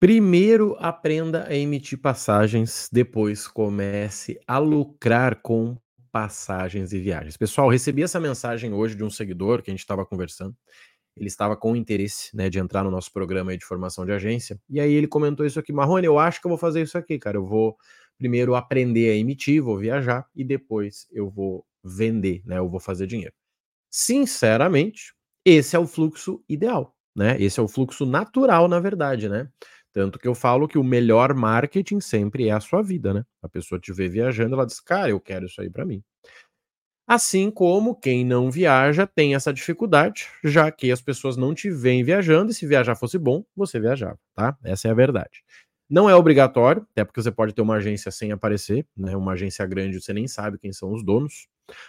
Primeiro aprenda a emitir passagens, depois comece a lucrar com passagens e viagens. Pessoal, recebi essa mensagem hoje de um seguidor que a gente estava conversando. Ele estava com interesse, né, de entrar no nosso programa de formação de agência. E aí ele comentou isso aqui, Marrone, eu acho que eu vou fazer isso aqui, cara. Eu vou primeiro aprender a emitir, vou viajar e depois eu vou vender, né? Eu vou fazer dinheiro. Sinceramente, esse é o fluxo ideal, né? Esse é o fluxo natural, na verdade, né? Tanto que eu falo que o melhor marketing sempre é a sua vida, né? A pessoa te vê viajando, ela diz, cara, eu quero isso aí para mim. Assim como quem não viaja tem essa dificuldade, já que as pessoas não te veem viajando, e se viajar fosse bom, você viajava, tá? Essa é a verdade. Não é obrigatório, até porque você pode ter uma agência sem aparecer, né? Uma agência grande, você nem sabe quem são os donos.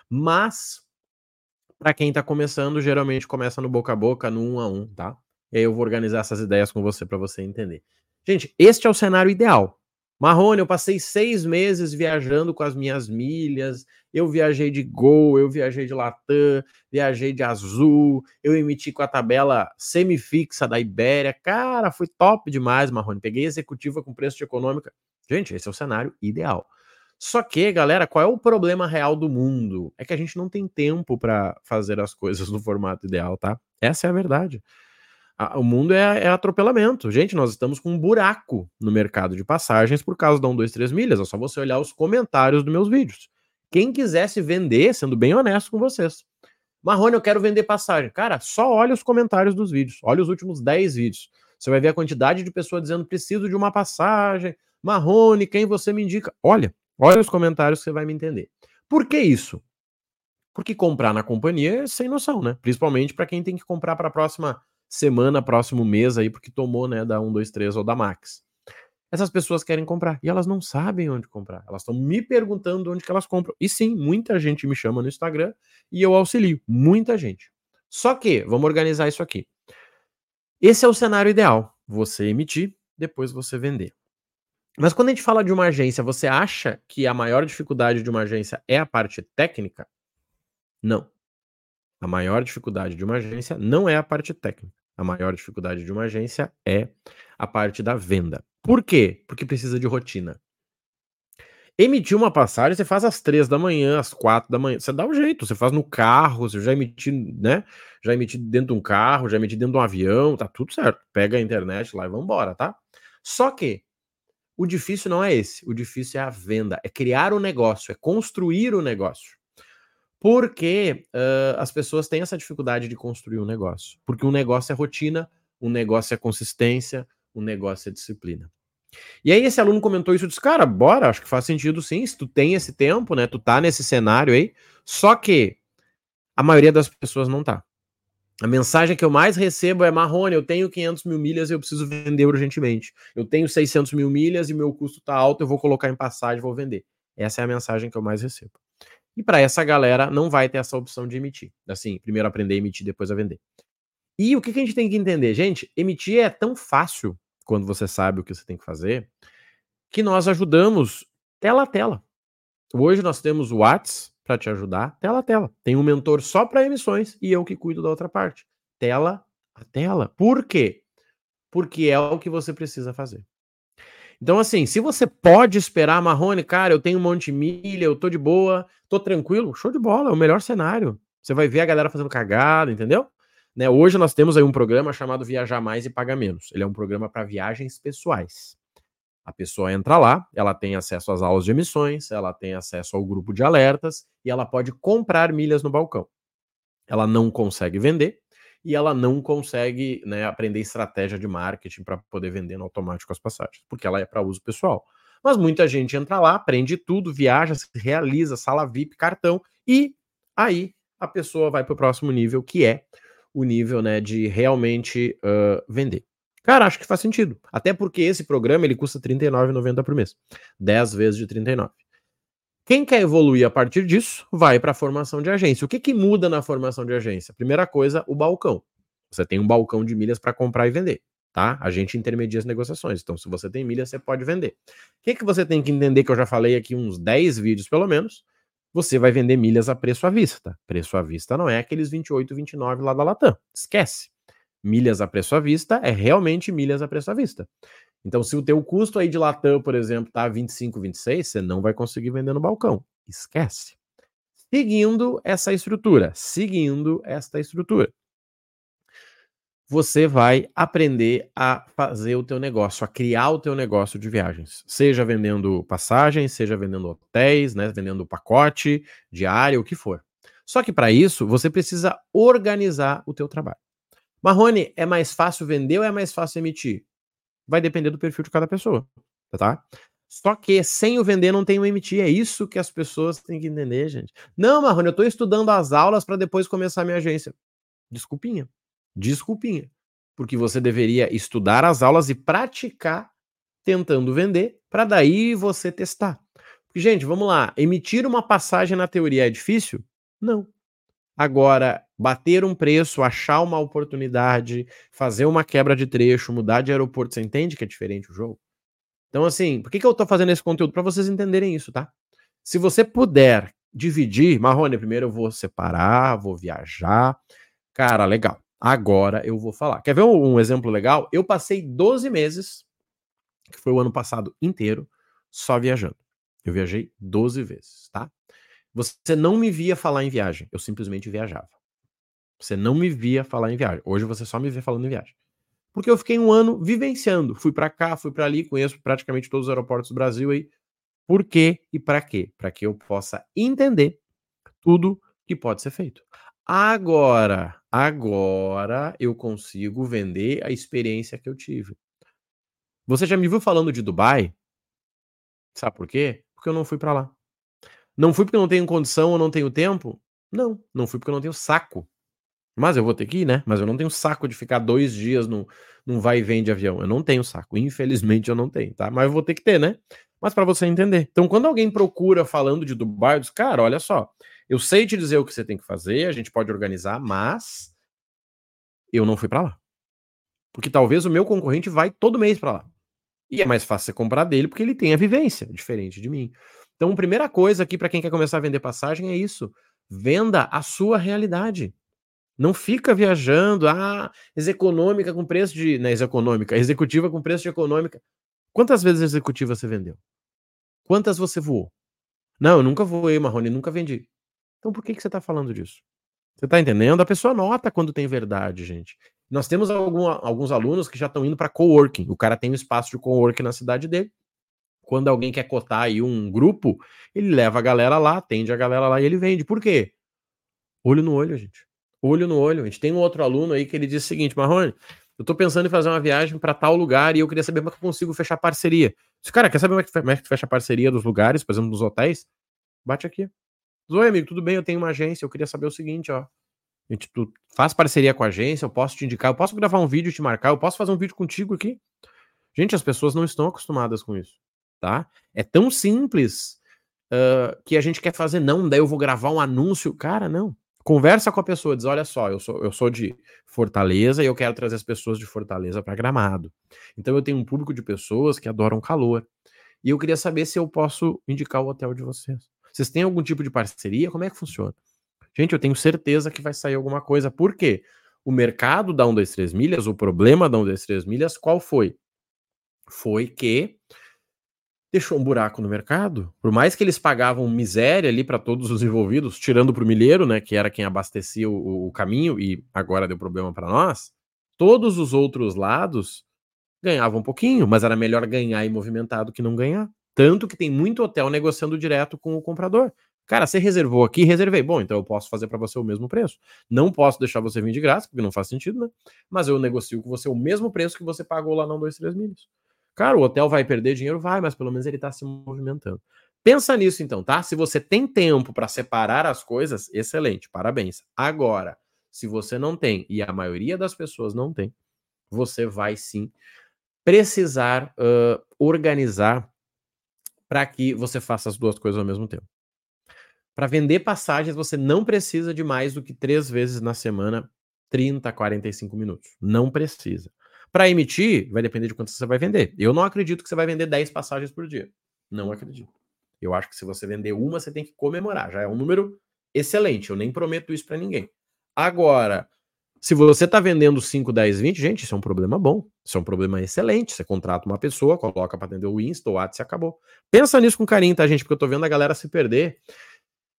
Mas, para quem está começando, geralmente começa no boca a boca, no um a um, tá? E aí eu vou organizar essas ideias com você para você entender. Gente, este é o cenário ideal. Marrone, eu passei seis meses viajando com as minhas milhas. Eu viajei de Gol, eu viajei de Latam, viajei de Azul, eu emiti com a tabela semifixa da Ibéria. Cara, foi top demais, Marrone. Peguei executiva com preço de econômica. Gente, esse é o cenário ideal. Só que, galera, qual é o problema real do mundo? É que a gente não tem tempo para fazer as coisas no formato ideal, tá? Essa é a verdade o mundo é, é, atropelamento. Gente, nós estamos com um buraco no mercado de passagens por causa da 1, 2, 3 milhas. É só você olhar os comentários dos meus vídeos. Quem quisesse vender, sendo bem honesto com vocês. Marrone, eu quero vender passagem. Cara, só olha os comentários dos vídeos. Olha os últimos 10 vídeos. Você vai ver a quantidade de pessoas dizendo preciso de uma passagem. Marrone, quem você me indica? Olha, olha os comentários que você vai me entender. Por que isso? Porque comprar na companhia é sem noção, né? Principalmente para quem tem que comprar para a próxima semana, próximo mês aí, porque tomou, né, da 1, 2, 3 ou da Max. Essas pessoas querem comprar e elas não sabem onde comprar. Elas estão me perguntando onde que elas compram. E sim, muita gente me chama no Instagram e eu auxilio. Muita gente. Só que, vamos organizar isso aqui. Esse é o cenário ideal. Você emitir, depois você vender. Mas quando a gente fala de uma agência, você acha que a maior dificuldade de uma agência é a parte técnica? Não. A maior dificuldade de uma agência não é a parte técnica. A maior dificuldade de uma agência é a parte da venda. Por quê? Porque precisa de rotina. Emitir uma passagem, você faz às três da manhã, às quatro da manhã. Você dá um jeito, você faz no carro, você já emitir, né? Já emitir dentro de um carro, já emitir dentro de um avião, tá tudo certo. Pega a internet lá e vambora, tá? Só que o difícil não é esse. O difícil é a venda, é criar o um negócio, é construir o um negócio. Porque uh, as pessoas têm essa dificuldade de construir um negócio. Porque um negócio é rotina, um negócio é consistência, um negócio é disciplina. E aí esse aluno comentou isso e disse, cara, bora, acho que faz sentido sim, se tu tem esse tempo, né, tu tá nesse cenário aí, só que a maioria das pessoas não tá. A mensagem que eu mais recebo é, Marrone, eu tenho 500 mil milhas e eu preciso vender urgentemente. Eu tenho 600 mil milhas e meu custo tá alto, eu vou colocar em passagem, vou vender. Essa é a mensagem que eu mais recebo. E para essa galera não vai ter essa opção de emitir. Assim, primeiro aprender a emitir, depois a vender. E o que, que a gente tem que entender? Gente, emitir é tão fácil quando você sabe o que você tem que fazer, que nós ajudamos tela a tela. Hoje nós temos o Whats para te ajudar, tela a tela. Tem um mentor só para emissões e eu que cuido da outra parte. Tela a tela. Por quê? Porque é o que você precisa fazer. Então, assim, se você pode esperar Marrone, cara, eu tenho um monte de milha, eu tô de boa, tô tranquilo, show de bola, é o melhor cenário. Você vai ver a galera fazendo cagada, entendeu? Né, hoje nós temos aí um programa chamado Viajar Mais e Pagar Menos. Ele é um programa para viagens pessoais. A pessoa entra lá, ela tem acesso às aulas de emissões, ela tem acesso ao grupo de alertas e ela pode comprar milhas no balcão. Ela não consegue vender, e ela não consegue né, aprender estratégia de marketing para poder vender no automático as passagens, porque ela é para uso pessoal. Mas muita gente entra lá, aprende tudo, viaja, se realiza, sala VIP, cartão, e aí a pessoa vai para o próximo nível, que é o nível né, de realmente uh, vender. Cara, acho que faz sentido. Até porque esse programa ele custa R$ 39,90 por mês. 10 vezes de 39. Quem quer evoluir a partir disso, vai para a formação de agência. O que, que muda na formação de agência? Primeira coisa, o balcão. Você tem um balcão de milhas para comprar e vender, tá? A gente intermedia as negociações. Então, se você tem milhas, você pode vender. O que, que você tem que entender, que eu já falei aqui uns 10 vídeos pelo menos, você vai vender milhas a preço à vista. Preço à vista não é aqueles 28, 29 lá da Latam. Esquece. Milhas a preço à vista é realmente milhas a preço à vista. Então, se o teu custo aí de Latam, por exemplo, tá 25, 26, você não vai conseguir vender no balcão. Esquece. Seguindo essa estrutura, seguindo esta estrutura, você vai aprender a fazer o teu negócio, a criar o teu negócio de viagens, seja vendendo passagens, seja vendendo hotéis, né, vendendo pacote diário, o que for. Só que para isso, você precisa organizar o teu trabalho. Marrone, é mais fácil vender ou é mais fácil emitir? Vai depender do perfil de cada pessoa, tá? Só que sem o vender não tem o emitir. É isso que as pessoas têm que entender, gente. Não, Marrone, eu estou estudando as aulas para depois começar a minha agência. Desculpinha. Desculpinha. Porque você deveria estudar as aulas e praticar tentando vender para daí você testar. Porque, gente, vamos lá. Emitir uma passagem na teoria é difícil? Não. Agora, bater um preço, achar uma oportunidade, fazer uma quebra de trecho, mudar de aeroporto, você entende que é diferente o jogo? Então, assim, por que, que eu tô fazendo esse conteúdo? Para vocês entenderem isso, tá? Se você puder dividir, Marrone, primeiro eu vou separar, vou viajar. Cara, legal. Agora eu vou falar. Quer ver um, um exemplo legal? Eu passei 12 meses, que foi o ano passado inteiro, só viajando. Eu viajei 12 vezes, tá? Você não me via falar em viagem, eu simplesmente viajava. Você não me via falar em viagem. Hoje você só me vê falando em viagem porque eu fiquei um ano vivenciando. Fui para cá, fui para ali, conheço praticamente todos os aeroportos do Brasil aí. Por quê e para quê? Para que eu possa entender tudo que pode ser feito. Agora, agora eu consigo vender a experiência que eu tive. Você já me viu falando de Dubai? Sabe por quê? Porque eu não fui para lá. Não fui porque não tenho condição ou não tenho tempo? Não, não fui porque eu não tenho saco. Mas eu vou ter que ir, né? Mas eu não tenho saco de ficar dois dias no, num vai e vem de avião. Eu não tenho saco. Infelizmente eu não tenho, tá? Mas eu vou ter que ter, né? Mas para você entender. Então, quando alguém procura falando de Dubai, eu digo, cara, olha só. Eu sei te dizer o que você tem que fazer, a gente pode organizar, mas eu não fui para lá. Porque talvez o meu concorrente vai todo mês para lá. E é mais fácil você comprar dele porque ele tem a vivência, diferente de mim. Então, primeira coisa aqui para quem quer começar a vender passagem é isso. Venda a sua realidade. Não fica viajando, ah, econômica com preço de. Não, né, econômica, executiva com preço de econômica. Quantas vezes executiva você vendeu? Quantas você voou? Não, eu nunca voei, Marrone, nunca vendi. Então por que, que você está falando disso? Você está entendendo? A pessoa nota quando tem verdade, gente. Nós temos algum, alguns alunos que já estão indo para coworking. O cara tem um espaço de coworking na cidade dele. Quando alguém quer cotar aí um grupo, ele leva a galera lá, atende a galera lá e ele vende. Por quê? Olho no olho, gente olho no olho. A gente tem um outro aluno aí que ele diz o seguinte: Marrone, eu tô pensando em fazer uma viagem para tal lugar e eu queria saber como é que eu consigo fechar parceria. Esse cara quer saber como é que fecha parceria dos lugares, por exemplo, dos hotéis? Bate aqui. Oi, amigo, tudo bem? Eu tenho uma agência. Eu queria saber o seguinte, ó. Gente, tu faz parceria com a agência, eu posso te indicar, eu posso gravar um vídeo e te marcar, eu posso fazer um vídeo contigo aqui. Gente, as pessoas não estão acostumadas com isso, tá? É tão simples uh, que a gente quer fazer, não, daí eu vou gravar um anúncio. Cara, não. Conversa com a pessoa, diz: olha só, eu sou, eu sou de Fortaleza e eu quero trazer as pessoas de Fortaleza para Gramado. Então eu tenho um público de pessoas que adoram calor. E eu queria saber se eu posso indicar o hotel de vocês. Vocês têm algum tipo de parceria? Como é que funciona? Gente, eu tenho certeza que vai sair alguma coisa. Por quê? O mercado da 1, 2, 3 milhas, o problema da 1, 2, 3 milhas, qual foi? Foi que deixou um buraco no mercado. Por mais que eles pagavam miséria ali para todos os envolvidos, tirando para o milheiro, né, que era quem abastecia o, o caminho e agora deu problema para nós, todos os outros lados ganhavam um pouquinho, mas era melhor ganhar e movimentar do que não ganhar. Tanto que tem muito hotel negociando direto com o comprador. Cara, você reservou aqui, reservei. Bom, então eu posso fazer para você o mesmo preço. Não posso deixar você vir de graça, porque não faz sentido, né? Mas eu negocio com você o mesmo preço que você pagou lá não 2, 3 milhas. Cara, o hotel vai perder dinheiro? Vai, mas pelo menos ele está se movimentando. Pensa nisso então, tá? Se você tem tempo para separar as coisas, excelente, parabéns. Agora, se você não tem, e a maioria das pessoas não tem, você vai sim precisar uh, organizar para que você faça as duas coisas ao mesmo tempo. Para vender passagens, você não precisa de mais do que três vezes na semana, 30, 45 minutos. Não precisa. Para emitir, vai depender de quanto você vai vender. Eu não acredito que você vai vender 10 passagens por dia. Não acredito. Eu acho que se você vender uma, você tem que comemorar. Já é um número excelente. Eu nem prometo isso para ninguém. Agora, Se você está vendendo 5, 10, 20, gente, isso é um problema bom. Isso é um problema excelente. Você contrata uma pessoa, coloca para atender o Insta, o WhatsApp acabou. Pensa nisso com carinho, tá, gente? Porque eu tô vendo a galera se perder.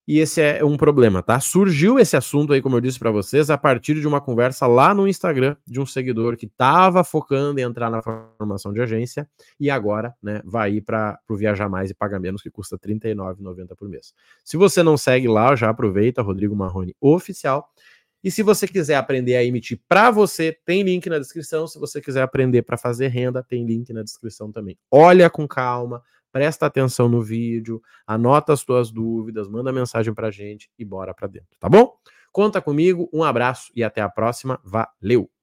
E esse é um problema, tá? Surgiu esse assunto aí, como eu disse para vocês, a partir de uma conversa lá no Instagram de um seguidor que estava focando em entrar na formação de agência e agora, né, vai ir para o Viajar Mais e Paga Menos, que custa R$ 39,90 por mês. Se você não segue lá, já aproveita, Rodrigo Marrone Oficial. E se você quiser aprender a emitir para você, tem link na descrição. Se você quiser aprender para fazer renda, tem link na descrição também. Olha com calma, presta atenção no vídeo, anota as suas dúvidas, manda mensagem para gente e bora para dentro, tá bom? Conta comigo, um abraço e até a próxima. Valeu!